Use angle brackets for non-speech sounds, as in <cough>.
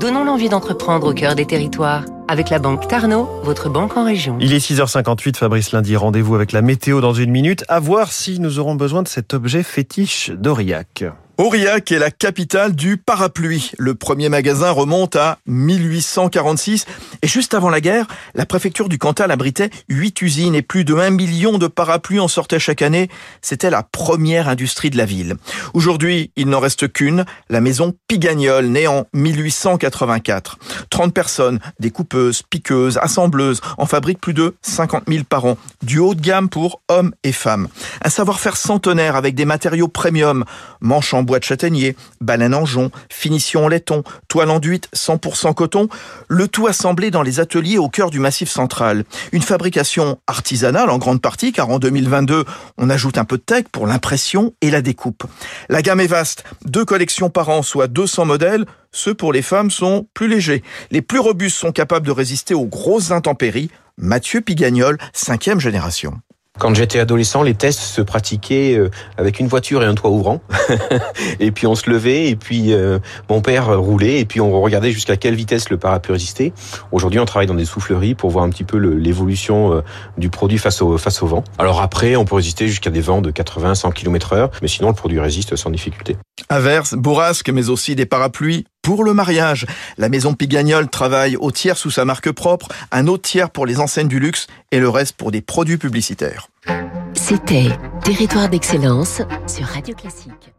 Donnons l'envie d'entreprendre au cœur des territoires. Avec la banque Tarno, votre banque en région. Il est 6h58, Fabrice Lundi, rendez-vous avec la météo dans une minute. À voir si nous aurons besoin de cet objet fétiche d'Aurillac. Aurillac est la capitale du parapluie. Le premier magasin remonte à 1846 et juste avant la guerre, la préfecture du Cantal abritait huit usines et plus de 1 million de parapluies en sortaient chaque année. C'était la première industrie de la ville. Aujourd'hui, il n'en reste qu'une, la maison Pigagnol, née en 1884. 30 personnes, des coupeuses, piqueuses, assembleuses, en fabriquent plus de 50 000 par an. Du haut de gamme pour hommes et femmes. Un savoir-faire centenaire avec des matériaux premium, manches en bois de châtaignier, baleine en jonc, finition en laiton, toile enduite 100% coton, le tout assemblé dans les ateliers au cœur du massif central. Une fabrication artisanale en grande partie, car en 2022, on ajoute un peu de tech pour l'impression et la découpe. La gamme est vaste, deux collections par an, soit 200 modèles, ceux pour les femmes sont plus légers. Les plus robustes sont capables de résister aux grosses intempéries. Mathieu Pigagnol, cinquième génération. Quand j'étais adolescent, les tests se pratiquaient euh, avec une voiture et un toit ouvrant. <laughs> et puis on se levait, et puis euh, mon père roulait, et puis on regardait jusqu'à quelle vitesse le parapluie résistait. Aujourd'hui, on travaille dans des souffleries pour voir un petit peu l'évolution euh, du produit face au, face au vent. Alors après, on peut résister jusqu'à des vents de 80-100 km heure, mais sinon le produit résiste sans difficulté. Averse, bourrasque, mais aussi des parapluies pour le mariage. La maison Pigagnol travaille au tiers sous sa marque propre, un autre tiers pour les enseignes du luxe et le reste pour des produits publicitaires. C'était Territoire d'excellence sur Radio Classique.